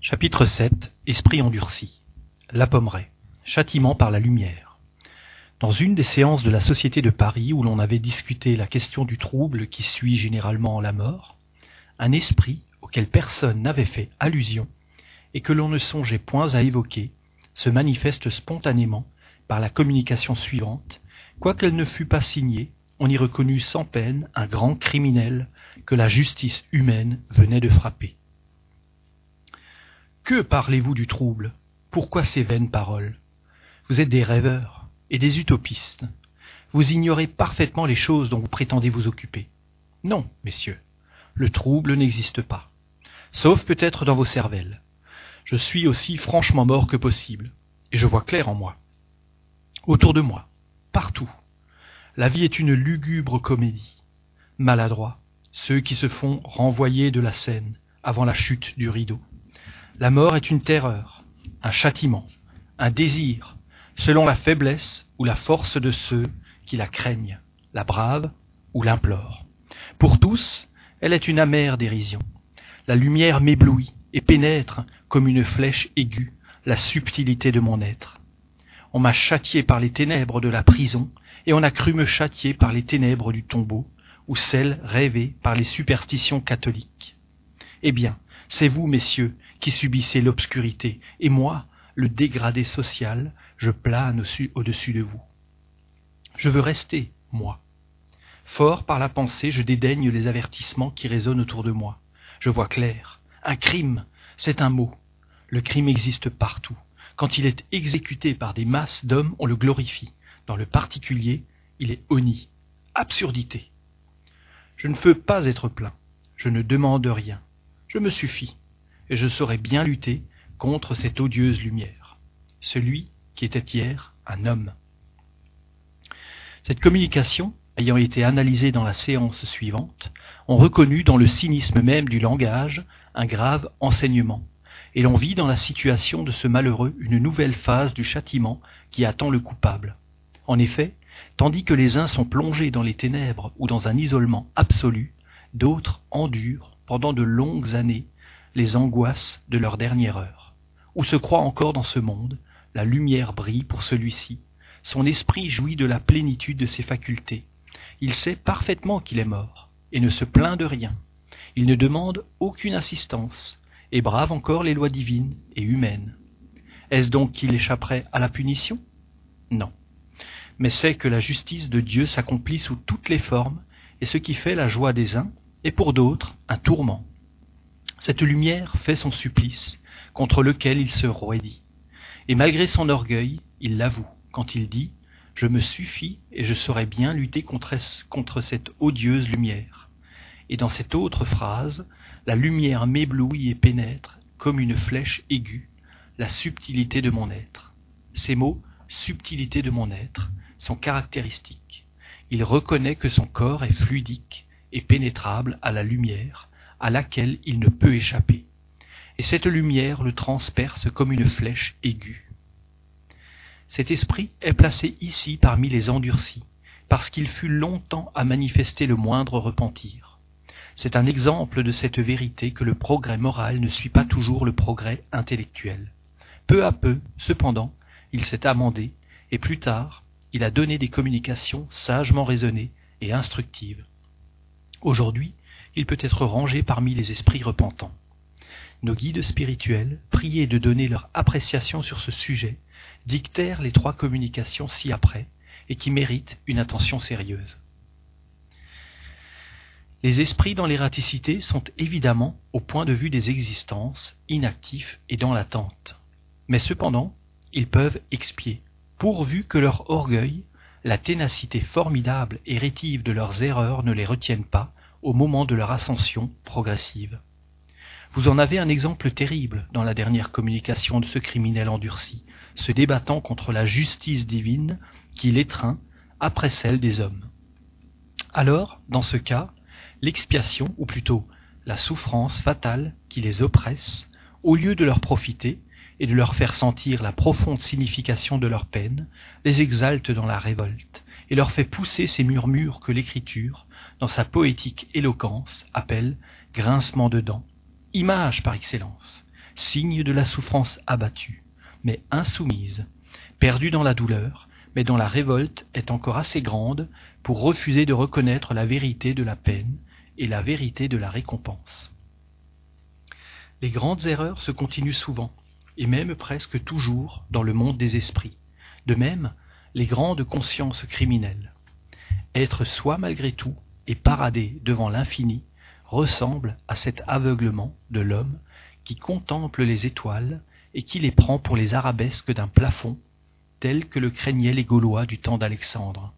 Chapitre 7 Esprit endurci. La pommeraie. Châtiment par la lumière. Dans une des séances de la Société de Paris où l'on avait discuté la question du trouble qui suit généralement la mort, un esprit auquel personne n'avait fait allusion et que l'on ne songeait point à évoquer se manifeste spontanément par la communication suivante, quoiqu'elle ne fût pas signée, on y reconnut sans peine un grand criminel que la justice humaine venait de frapper. Que parlez-vous du trouble? Pourquoi ces vaines paroles? Vous êtes des rêveurs et des utopistes. Vous ignorez parfaitement les choses dont vous prétendez vous occuper. Non, messieurs, le trouble n'existe pas, sauf peut-être dans vos cervelles. Je suis aussi franchement mort que possible, et je vois clair en moi. Autour de moi, partout, la vie est une lugubre comédie. Maladroits, ceux qui se font renvoyer de la scène avant la chute du rideau. La mort est une terreur, un châtiment, un désir, selon la faiblesse ou la force de ceux qui la craignent, la brave ou l'implorent. Pour tous, elle est une amère dérision. La lumière m'éblouit et pénètre comme une flèche aiguë la subtilité de mon être. On m'a châtié par les ténèbres de la prison, et on a cru me châtier par les ténèbres du tombeau, ou celles rêvées par les superstitions catholiques. Eh bien, c'est vous, messieurs, qui subissez l'obscurité, et moi, le dégradé social, je plane au-dessus de vous. Je veux rester, moi. Fort par la pensée, je dédaigne les avertissements qui résonnent autour de moi. Je vois clair. Un crime, c'est un mot. Le crime existe partout. Quand il est exécuté par des masses d'hommes, on le glorifie. Dans le particulier, il est honni, absurdité. Je ne veux pas être plein. Je ne demande rien. Je me suffis et je saurais bien lutter contre cette odieuse lumière, celui qui était hier un homme. Cette communication, ayant été analysée dans la séance suivante, on reconnut dans le cynisme même du langage un grave enseignement, et l'on vit dans la situation de ce malheureux une nouvelle phase du châtiment qui attend le coupable. En effet, tandis que les uns sont plongés dans les ténèbres ou dans un isolement absolu, d'autres endurent, pendant de longues années, les angoisses de leur dernière heure. Ou se croit encore dans ce monde, la lumière brille pour celui-ci, son esprit jouit de la plénitude de ses facultés. Il sait parfaitement qu'il est mort, et ne se plaint de rien. Il ne demande aucune assistance, et brave encore les lois divines et humaines. Est-ce donc qu'il échapperait à la punition? Non. Mais c'est que la justice de Dieu s'accomplit sous toutes les formes, et ce qui fait la joie des uns est pour d'autres un tourment. Cette lumière fait son supplice, contre lequel il se roidit. Et malgré son orgueil, il l'avoue, quand il dit Je me suffis et je saurais bien lutter contre, contre cette odieuse lumière. Et dans cette autre phrase, la lumière m'éblouit et pénètre, comme une flèche aiguë, la subtilité de mon être. Ces mots, subtilité de mon être, sont caractéristiques. Il reconnaît que son corps est fluidique et pénétrable à la lumière, à laquelle il ne peut échapper, et cette lumière le transperce comme une flèche aiguë. Cet esprit est placé ici parmi les endurcis, parce qu'il fut longtemps à manifester le moindre repentir. C'est un exemple de cette vérité que le progrès moral ne suit pas toujours le progrès intellectuel. Peu à peu, cependant, il s'est amendé, et plus tard, il a donné des communications sagement raisonnées et instructives. Aujourd'hui, il peut être rangé parmi les esprits repentants. Nos guides spirituels, priés de donner leur appréciation sur ce sujet, dictèrent les trois communications ci-après, et qui méritent une attention sérieuse. Les esprits dans l'ératicité sont évidemment, au point de vue des existences, inactifs et dans l'attente. Mais cependant, ils peuvent expier, pourvu que leur orgueil, la ténacité formidable et rétive de leurs erreurs ne les retiennent pas au moment de leur ascension progressive. Vous en avez un exemple terrible dans la dernière communication de ce criminel endurci, se débattant contre la justice divine qui l'étreint après celle des hommes. Alors, dans ce cas, l'expiation, ou plutôt la souffrance fatale qui les oppresse, au lieu de leur profiter et de leur faire sentir la profonde signification de leur peine, les exalte dans la révolte et leur fait pousser ces murmures que l'écriture, dans sa poétique éloquence, appelle grincement de dents, image par excellence, signe de la souffrance abattue, mais insoumise, perdue dans la douleur, mais dont la révolte est encore assez grande pour refuser de reconnaître la vérité de la peine et la vérité de la récompense. Les grandes erreurs se continuent souvent, et même presque toujours dans le monde des esprits. De même, les grandes consciences criminelles. Être soi malgré tout et parader devant l'infini ressemble à cet aveuglement de l'homme qui contemple les étoiles et qui les prend pour les arabesques d'un plafond, tel que le craignaient les Gaulois du temps d'Alexandre.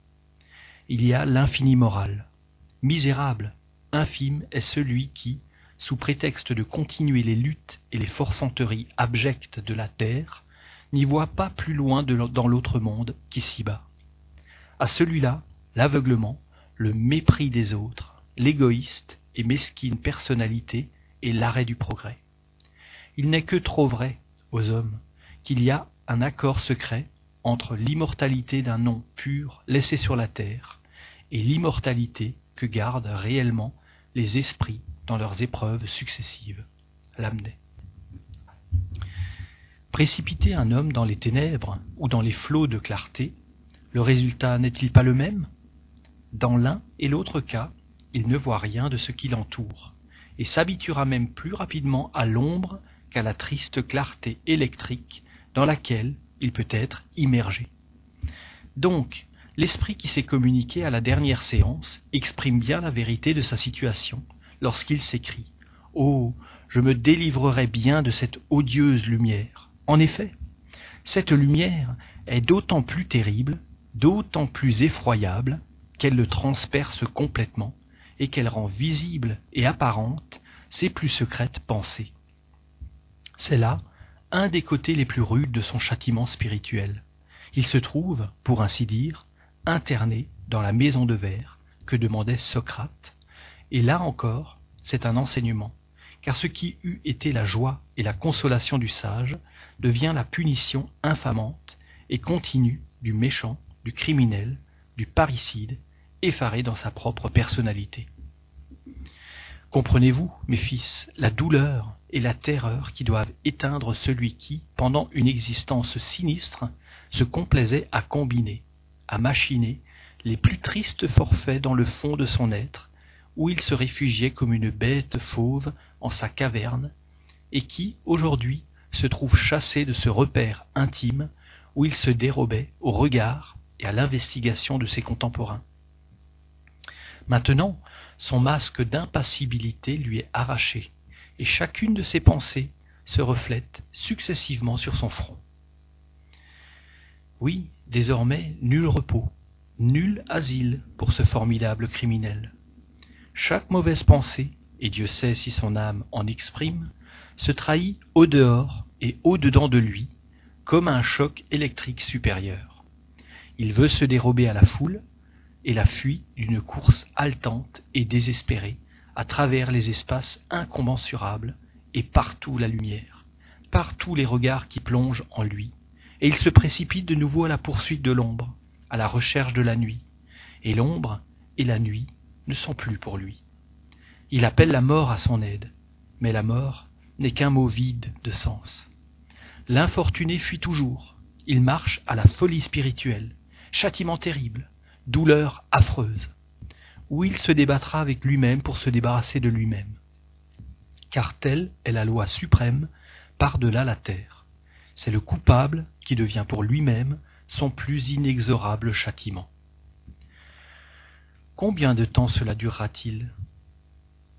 Il y a l'infini moral. Misérable, infime est celui qui, sous prétexte de continuer les luttes et les forfanteries abjectes de la terre, n'y voit pas plus loin dans l'autre monde qu'ici-bas. À celui-là, l'aveuglement, le mépris des autres, l'égoïste et mesquine personnalité et l'arrêt du progrès. Il n'est que trop vrai, aux hommes, qu'il y a un accord secret entre l'immortalité d'un nom pur laissé sur la terre et l'immortalité que gardent réellement les esprits dans leurs épreuves successives. Lamennais. Précipiter un homme dans les ténèbres ou dans les flots de clarté, le résultat n'est-il pas le même? Dans l'un et l'autre cas, il ne voit rien de ce qui l'entoure, et s'habituera même plus rapidement à l'ombre qu'à la triste clarté électrique dans laquelle il peut être immergé. Donc, l'esprit qui s'est communiqué à la dernière séance exprime bien la vérité de sa situation lorsqu'il s'écrit Oh, je me délivrerai bien de cette odieuse lumière. En effet, cette lumière est d'autant plus terrible, d'autant plus effroyable, qu'elle le transperce complètement et qu'elle rend visible et apparente ses plus secrètes pensées. C'est là un des côtés les plus rudes de son châtiment spirituel. Il se trouve, pour ainsi dire, interné dans la maison de verre que demandait Socrate, et là encore, c'est un enseignement, car ce qui eût été la joie et la consolation du sage devient la punition infamante et continue du méchant, du criminel, du parricide, effaré dans sa propre personnalité. Comprenez-vous, mes fils, la douleur et la terreur qui doivent éteindre celui qui, pendant une existence sinistre, se complaisait à combiner, à machiner les plus tristes forfaits dans le fond de son être, où il se réfugiait comme une bête fauve en sa caverne, et qui, aujourd'hui, se trouve chassé de ce repère intime où il se dérobait au regard et à l'investigation de ses contemporains. Maintenant, son masque d'impassibilité lui est arraché, et chacune de ses pensées se reflète successivement sur son front. Oui, désormais, nul repos, nul asile pour ce formidable criminel. Chaque mauvaise pensée, et Dieu sait si son âme en exprime, se trahit au dehors et au dedans de lui, comme un choc électrique supérieur. Il veut se dérober à la foule, et la fuit d'une course haletante et désespérée à travers les espaces incommensurables et partout la lumière, partout les regards qui plongent en lui, et il se précipite de nouveau à la poursuite de l'ombre, à la recherche de la nuit, et l'ombre et la nuit ne sont plus pour lui. Il appelle la mort à son aide, mais la mort n'est qu'un mot vide de sens. L'infortuné fuit toujours, il marche à la folie spirituelle, châtiment terrible, douleur affreuse, où il se débattra avec lui-même pour se débarrasser de lui-même. Car telle est la loi suprême par-delà la terre. C'est le coupable qui devient pour lui-même son plus inexorable châtiment. Combien de temps cela durera-t-il?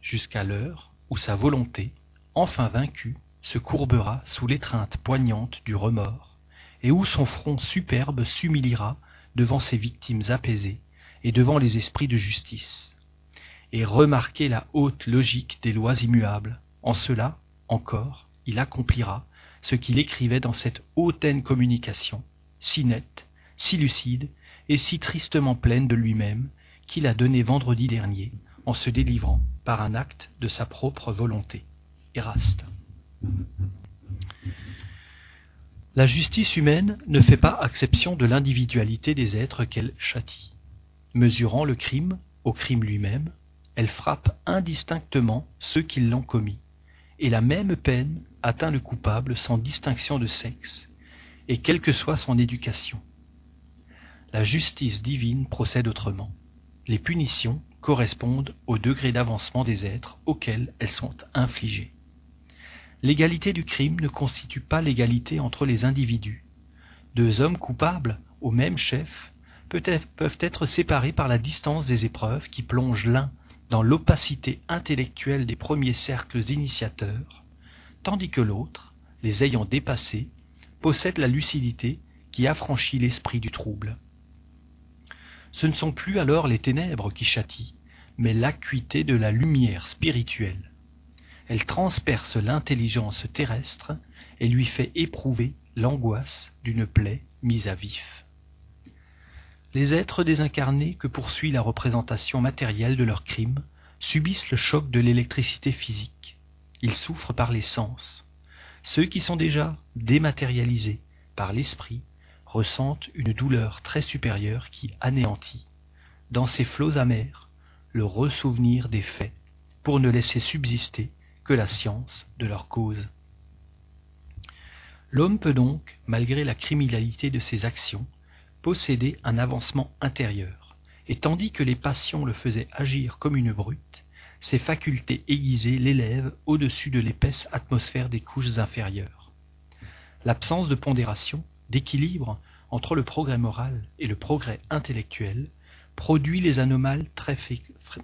Jusqu'à l'heure où sa volonté, enfin vaincue, se courbera sous l'étreinte poignante du remords, et où son front superbe s'humiliera devant ses victimes apaisées et devant les esprits de justice. Et remarquez la haute logique des lois immuables. En cela, encore, il accomplira ce qu'il écrivait dans cette hautaine communication, si nette, si lucide et si tristement pleine de lui-même, qu'il a donnée vendredi dernier en se délivrant par un acte de sa propre volonté. Eraste. La justice humaine ne fait pas exception de l'individualité des êtres qu'elle châtie. Mesurant le crime au crime lui-même, elle frappe indistinctement ceux qui l'ont commis, et la même peine atteint le coupable sans distinction de sexe, et quelle que soit son éducation. La justice divine procède autrement. Les punitions correspondent au degré d'avancement des êtres auxquels elles sont infligées. L'égalité du crime ne constitue pas l'égalité entre les individus. Deux hommes coupables au même chef peuvent être séparés par la distance des épreuves qui plongent l'un dans l'opacité intellectuelle des premiers cercles initiateurs, tandis que l'autre, les ayant dépassés, possède la lucidité qui affranchit l'esprit du trouble. Ce ne sont plus alors les ténèbres qui châtient, mais l'acuité de la lumière spirituelle. Elle transperce l'intelligence terrestre et lui fait éprouver l'angoisse d'une plaie mise à vif. Les êtres désincarnés que poursuit la représentation matérielle de leurs crimes subissent le choc de l'électricité physique. Ils souffrent par les sens. Ceux qui sont déjà dématérialisés par l'esprit ressentent une douleur très supérieure qui anéantit, dans ces flots amers, le ressouvenir des faits, pour ne laisser subsister que la science de leur cause. L'homme peut donc, malgré la criminalité de ses actions, posséder un avancement intérieur, et tandis que les passions le faisaient agir comme une brute, ses facultés aiguisées l'élèvent au-dessus de l'épaisse atmosphère des couches inférieures. L'absence de pondération, d'équilibre entre le progrès moral et le progrès intellectuel produit les anomales très,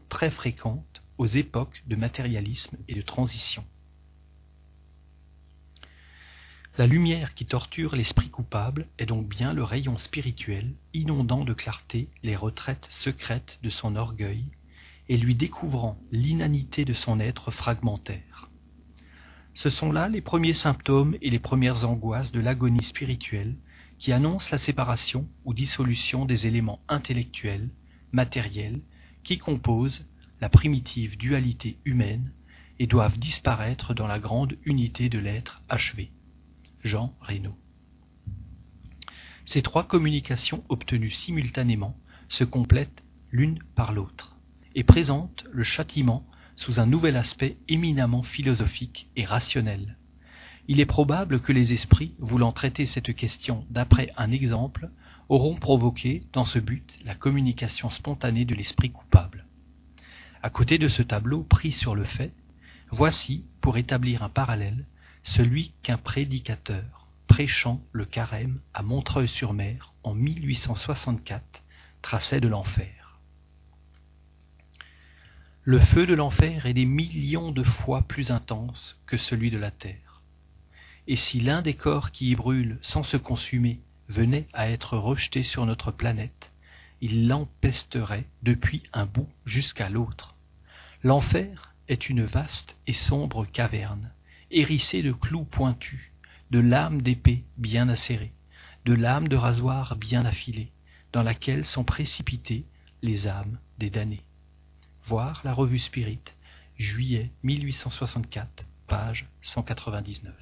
très fréquentes aux époques de matérialisme et de transition. La lumière qui torture l'esprit coupable est donc bien le rayon spirituel inondant de clarté les retraites secrètes de son orgueil et lui découvrant l'inanité de son être fragmentaire. Ce sont là les premiers symptômes et les premières angoisses de l'agonie spirituelle qui annoncent la séparation ou dissolution des éléments intellectuels, matériels, qui composent la primitive dualité humaine et doivent disparaître dans la grande unité de l'être achevé. Jean Reynaud. Ces trois communications obtenues simultanément se complètent l'une par l'autre et présentent le châtiment sous un nouvel aspect éminemment philosophique et rationnel. Il est probable que les esprits, voulant traiter cette question d'après un exemple, auront provoqué, dans ce but, la communication spontanée de l'esprit coupable. À côté de ce tableau pris sur le fait, voici, pour établir un parallèle, celui qu'un prédicateur, prêchant le carême à Montreuil-sur-Mer en 1864, traçait de l'enfer. Le feu de l'enfer est des millions de fois plus intense que celui de la terre. Et si l'un des corps qui y brûlent sans se consumer venait à être rejeté sur notre planète, il l'empesterait depuis un bout jusqu'à l'autre. L'enfer est une vaste et sombre caverne, hérissée de clous pointus, de lames d'épée bien acérées, de lames de rasoir bien affilées, dans laquelle sont précipitées les âmes des damnés. Voir la revue Spirit, juillet 1864, page 199.